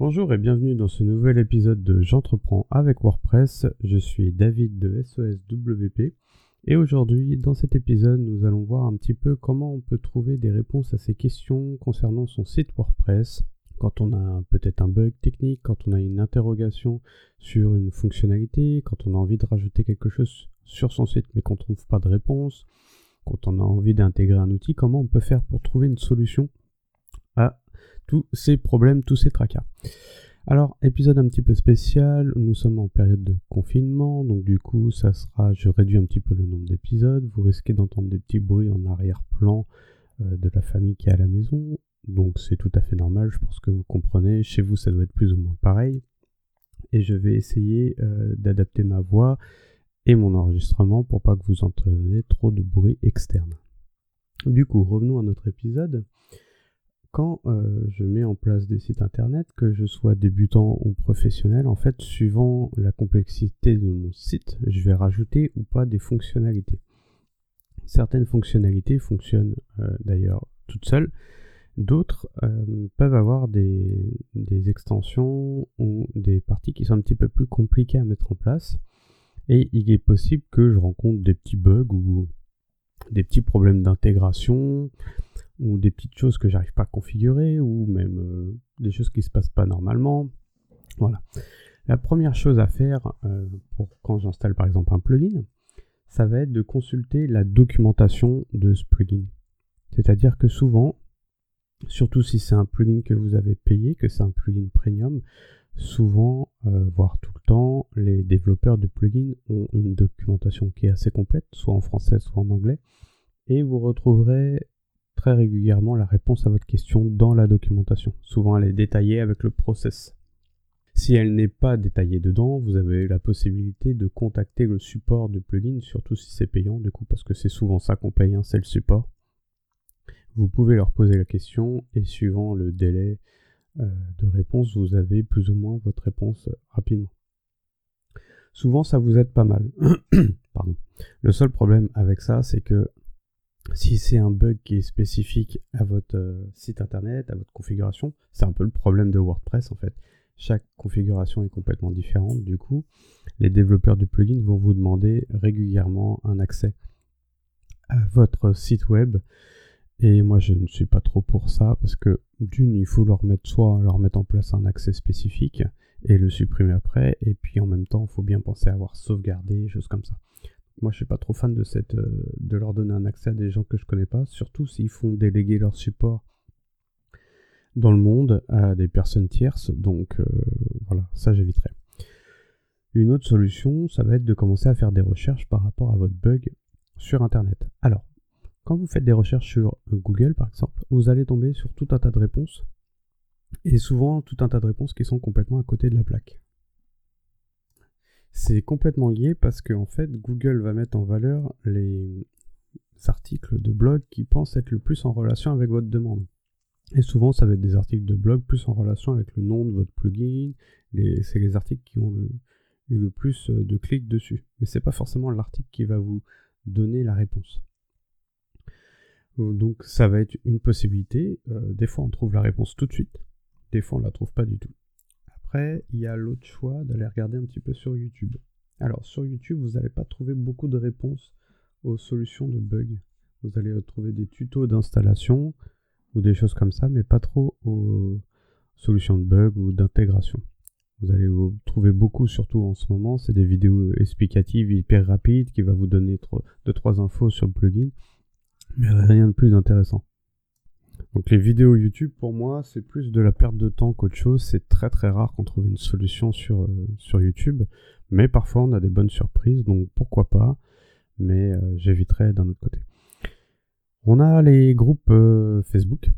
Bonjour et bienvenue dans ce nouvel épisode de J'entreprends avec WordPress. Je suis David de SOSWP et aujourd'hui dans cet épisode nous allons voir un petit peu comment on peut trouver des réponses à ces questions concernant son site WordPress quand on a peut-être un bug technique, quand on a une interrogation sur une fonctionnalité, quand on a envie de rajouter quelque chose sur son site mais qu'on ne trouve pas de réponse, quand on a envie d'intégrer un outil, comment on peut faire pour trouver une solution à tous ces problèmes, tous ces tracas. Alors, épisode un petit peu spécial, nous sommes en période de confinement, donc du coup, ça sera, je réduis un petit peu le nombre d'épisodes, vous risquez d'entendre des petits bruits en arrière-plan euh, de la famille qui est à la maison, donc c'est tout à fait normal, je pense que vous comprenez, chez vous ça doit être plus ou moins pareil, et je vais essayer euh, d'adapter ma voix et mon enregistrement pour pas que vous entendiez trop de bruit externe. Du coup, revenons à notre épisode quand euh, je mets en place des sites internet, que je sois débutant ou professionnel, en fait, suivant la complexité de mon site, je vais rajouter ou pas des fonctionnalités. Certaines fonctionnalités fonctionnent euh, d'ailleurs toutes seules, d'autres euh, peuvent avoir des, des, extensions ou des parties qui sont un petit peu plus compliquées à mettre en place. Et il est possible que je rencontre des petits bugs ou des petits problèmes d'intégration, ou des petites choses que j'arrive pas à configurer, ou même euh, des choses qui se passent pas normalement. Voilà. La première chose à faire euh, pour quand j'installe par exemple un plugin, ça va être de consulter la documentation de ce plugin. C'est-à-dire que souvent, surtout si c'est un plugin que vous avez payé, que c'est un plugin premium, souvent, euh, voire tout le temps, les développeurs de plugins ont une documentation qui est assez complète, soit en français, soit en anglais, et vous retrouverez très régulièrement la réponse à votre question dans la documentation. Souvent elle est détaillée avec le process. Si elle n'est pas détaillée dedans, vous avez la possibilité de contacter le support du plugin, surtout si c'est payant du coup, parce que c'est souvent ça qu'on paye, hein, c'est le support. Vous pouvez leur poser la question et suivant le délai euh, de réponse, vous avez plus ou moins votre réponse rapidement. Souvent ça vous aide pas mal. Pardon. Le seul problème avec ça, c'est que si c'est un bug qui est spécifique à votre euh, site internet, à votre configuration, c'est un peu le problème de WordPress en fait. Chaque configuration est complètement différente. Du coup, les développeurs du plugin vont vous demander régulièrement un accès à votre site web. Et moi, je ne suis pas trop pour ça parce que d'une, il faut leur mettre soit leur mettre en place un accès spécifique et le supprimer après. Et puis en même temps, il faut bien penser à avoir sauvegardé, choses comme ça. Moi, je suis pas trop fan de cette, euh, de leur donner un accès à des gens que je connais pas, surtout s'ils font déléguer leur support dans le monde à des personnes tierces. Donc euh, voilà, ça j'éviterai. Une autre solution, ça va être de commencer à faire des recherches par rapport à votre bug sur Internet. Alors, quand vous faites des recherches sur Google, par exemple, vous allez tomber sur tout un tas de réponses. Et souvent, tout un tas de réponses qui sont complètement à côté de la plaque. C'est complètement lié parce que en fait, Google va mettre en valeur les articles de blog qui pensent être le plus en relation avec votre demande. Et souvent, ça va être des articles de blog plus en relation avec le nom de votre plugin. C'est les articles qui ont eu le plus de clics dessus. Mais c'est pas forcément l'article qui va vous donner la réponse. Donc ça va être une possibilité. Euh, des fois, on trouve la réponse tout de suite. Des fois, on la trouve pas du tout il y a l'autre choix d'aller regarder un petit peu sur YouTube. Alors, sur YouTube, vous n'allez pas trouver beaucoup de réponses aux solutions de bugs. Vous allez trouver des tutos d'installation ou des choses comme ça, mais pas trop aux solutions de bugs ou d'intégration. Vous allez vous trouver beaucoup, surtout en ce moment, c'est des vidéos explicatives hyper rapides qui va vous donner 2-3 infos sur le plugin, mais rien de plus intéressant. Donc les vidéos YouTube, pour moi, c'est plus de la perte de temps qu'autre chose. C'est très très rare qu'on trouve une solution sur, euh, YouTube. Mais parfois, on a des bonnes surprises, donc pourquoi pas. Mais euh, j'éviterai d'un autre côté. On a les groupes euh, Facebook.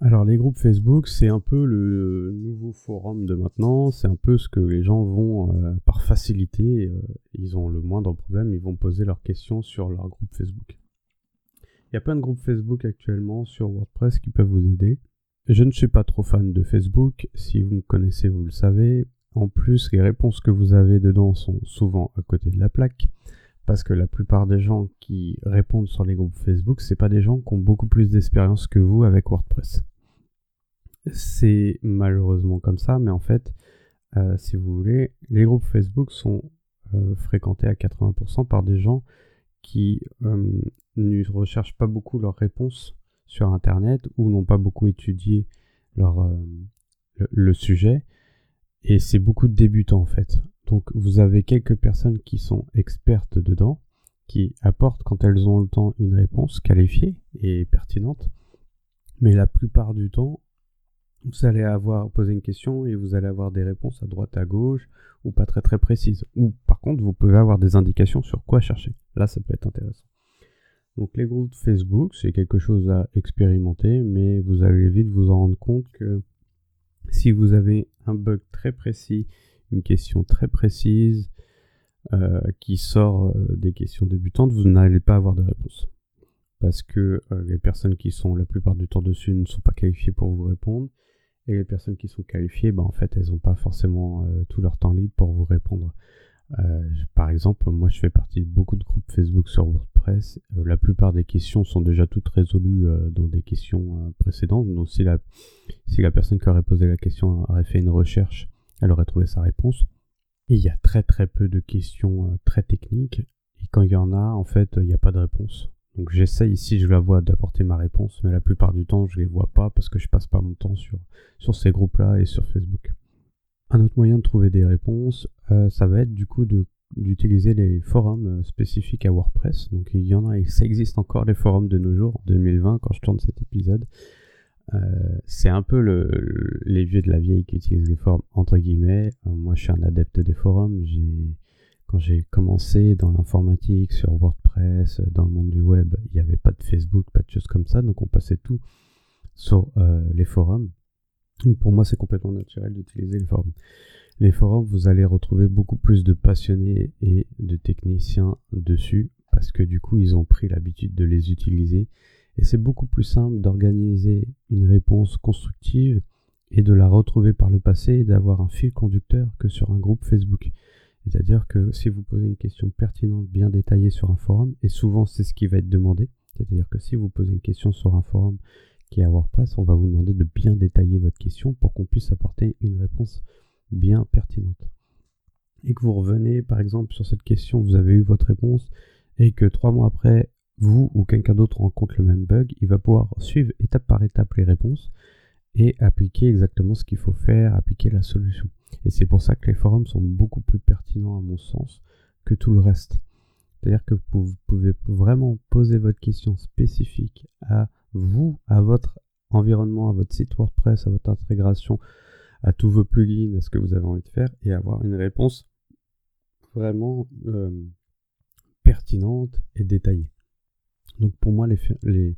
Alors les groupes Facebook, c'est un peu le nouveau forum de maintenant. C'est un peu ce que les gens vont par facilité. ils ont le moindre problème, ils vont poser leurs questions sur leur groupe Facebook. Il y a plein de groupes Facebook actuellement sur WordPress qui peuvent vous aider. Je ne suis pas trop fan de Facebook. Si vous me connaissez, vous le savez. En plus, les réponses que vous avez dedans sont souvent à côté de la plaque. Parce que la plupart des gens qui répondent sur les groupes Facebook, c'est pas des gens qui ont beaucoup plus d'expérience que vous avec WordPress. c'est malheureusement comme ça, mais en fait, euh, si vous voulez, les groupes Facebook sont euh, fréquentés à 80% par des gens qui euh, ne recherchent pas beaucoup leurs réponses sur Internet ou n'ont pas beaucoup étudié leur, le, sujet. Et c'est beaucoup de débutants en fait. Donc vous avez quelques personnes qui sont expertes dedans, qui apportent quand elles ont le temps une réponse qualifiée et pertinente. Mais la plupart du temps, vous allez avoir posé une question et vous allez avoir des réponses à droite, à gauche, ou pas très très précises. Ou par contre, vous pouvez avoir des indications sur quoi chercher. Là, ça peut être intéressant. Donc les groupes Facebook, c'est quelque chose à expérimenter, mais vous allez vite vous en rendre compte que si vous avez un bug très précis, une question très précise, euh, qui sort euh, des questions débutantes, vous n'allez pas avoir de réponse. Parce que euh, les personnes qui sont la plupart du temps dessus ne sont pas qualifiées pour vous répondre. Et les personnes qui sont qualifiées, bah, en fait, elles n'ont pas forcément tout leur temps libre pour vous répondre. par exemple, moi je fais partie de beaucoup de groupes Facebook sur WordPress. la plupart des questions sont déjà toutes résolues dans des questions précédentes. Donc si la, si la personne qui aurait posé la question aurait fait une recherche, elle aurait trouvé sa réponse. Et il y a très très peu de questions très techniques. Et quand il y en a, en fait, il n'y a pas de réponse. Donc j'essaye ici, je la vois, d'apporter ma réponse, mais la plupart du temps, je les vois pas parce que je passe pas mon temps sur, sur ces groupes-là et sur Facebook. Un autre moyen de trouver des réponses, euh, ça va être du coup d'utiliser les forums euh, spécifiques à WordPress. Donc il y en a, et ça existe encore les forums de nos jours, en 2020, quand je tourne cet épisode. Euh, c'est un peu le, les vieux de la vieille qui utilisent les forums entre guillemets. moi, je suis un adepte des forums. J'ai quand j'ai commencé dans l'informatique, sur WordPress, dans le monde du web, il n'y avait pas de Facebook, pas de choses comme ça, donc on passait tout sur euh, les forums. Donc pour moi, c'est complètement naturel d'utiliser les forums. Les forums, vous allez retrouver beaucoup plus de passionnés et de techniciens dessus, parce que du coup, ils ont pris l'habitude de les utiliser. Et c'est beaucoup plus simple d'organiser une réponse constructive et de la retrouver par le passé et d'avoir un fil conducteur que sur un groupe Facebook. C'est-à-dire que si vous posez une question pertinente, bien détaillée sur un forum, et souvent c'est ce qui va être demandé, c'est-à-dire que si vous posez une question sur un forum qui est à WordPress, on va vous demander de bien détailler votre question pour qu'on puisse apporter une réponse bien pertinente. Et que vous revenez par exemple sur cette question, vous avez eu votre réponse, et que trois mois après, vous ou quelqu'un d'autre rencontre le même bug, il va pouvoir suivre étape par étape les réponses et appliquer exactement ce qu'il faut faire, appliquer la solution. Et c'est pour ça que les forums sont beaucoup plus pertinents à mon sens que tout le reste. C'est-à-dire que vous pouvez vraiment poser votre question spécifique à vous, à votre environnement, à votre site WordPress, à votre intégration, à tous vos plugins, à ce que vous avez envie de faire, et avoir une réponse vraiment euh, pertinente et détaillée. Donc pour moi, les, les,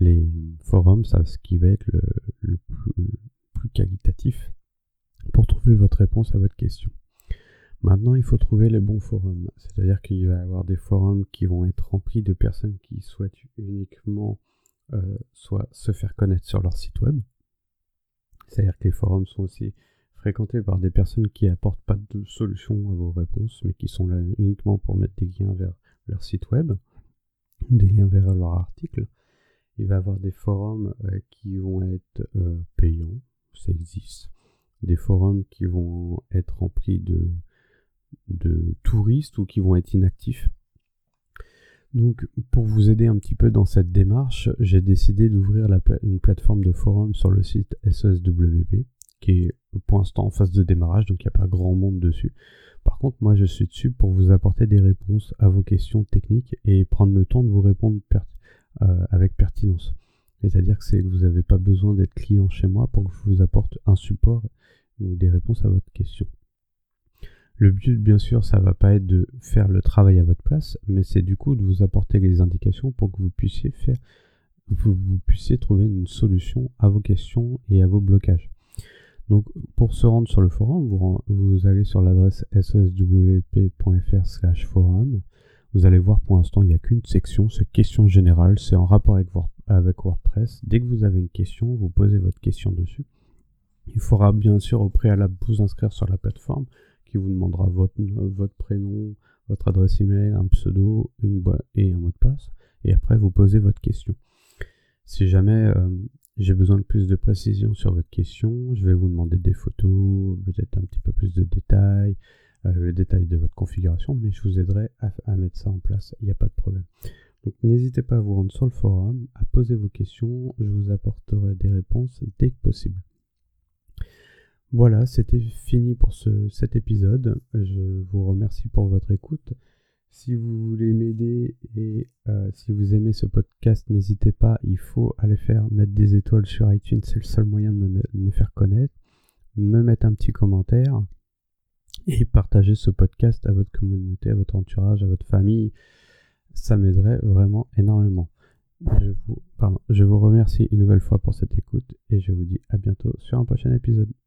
les forums, ça ce qui va être le, le plus qualitatif pour trouver votre réponse à votre question. Maintenant, il faut trouver les bons forums. C'est-à-dire qu'il va y avoir des forums qui vont être remplis de personnes qui souhaitent uniquement euh, soit se faire connaître sur leur site web. C'est-à-dire que les forums sont aussi fréquentés par des personnes qui apportent pas de solution à vos réponses, mais qui sont là uniquement pour mettre des liens vers leur site web, des liens vers leur article. Il va y avoir des forums euh, qui vont être euh, payants, ça existe des forums qui vont être remplis de, touristes ou qui vont être inactifs. Donc pour vous aider un petit peu dans cette démarche, j'ai décidé d'ouvrir une plateforme de forum sur le site SOSWP qui est pour l'instant en phase de démarrage, donc il n'y a pas grand monde dessus. Par contre, moi je suis dessus pour vous apporter des réponses à vos questions techniques et prendre le temps de vous répondre euh, avec pertinence. C'est-à-dire que, que vous n'avez pas besoin d'être client chez moi pour que je vous apporte un support ou des réponses à votre question. Le but, bien sûr, ça va pas être de faire le travail à votre place, mais c'est du coup de vous apporter les indications pour que vous puissiez faire, vous, puissiez trouver une solution à vos questions et à vos blocages. Donc, pour se rendre sur le forum, vous, vous allez sur l'adresse soswp.fr/forum. Vous allez voir pour l'instant, il n'y a qu'une section, c'est questions générales, c'est en rapport avec, avec WordPress. Dès que vous avez une question, vous posez votre question dessus. Il faudra bien sûr au préalable vous inscrire sur la plateforme qui vous demandera votre, prénom, votre adresse email, un pseudo, une boîte et un mot de passe. Et après, vous posez votre question. Si jamais euh, j'ai besoin de plus de précision sur votre question, je vais vous demander des photos, peut-être un petit peu plus de détails, le détail de votre configuration, mais je vous aiderai à, mettre ça en place, il n'y a pas de problème. Donc n'hésitez pas à vous rendre sur le forum, à poser vos questions, je vous apporterai des réponses dès que possible. Voilà, c'était fini pour cet épisode. Je vous remercie pour votre écoute. Si vous voulez m'aider et euh, si vous aimez ce podcast, n'hésitez pas, il faut aller faire mettre des étoiles sur iTunes, c'est le seul moyen de me, faire connaître, me mettre un petit commentaire et partager ce podcast à votre communauté, à votre entourage, à votre famille. Ça m'aiderait vraiment énormément. Je vous, je vous remercie une nouvelle fois pour cette écoute et je vous dis à bientôt sur un prochain épisode.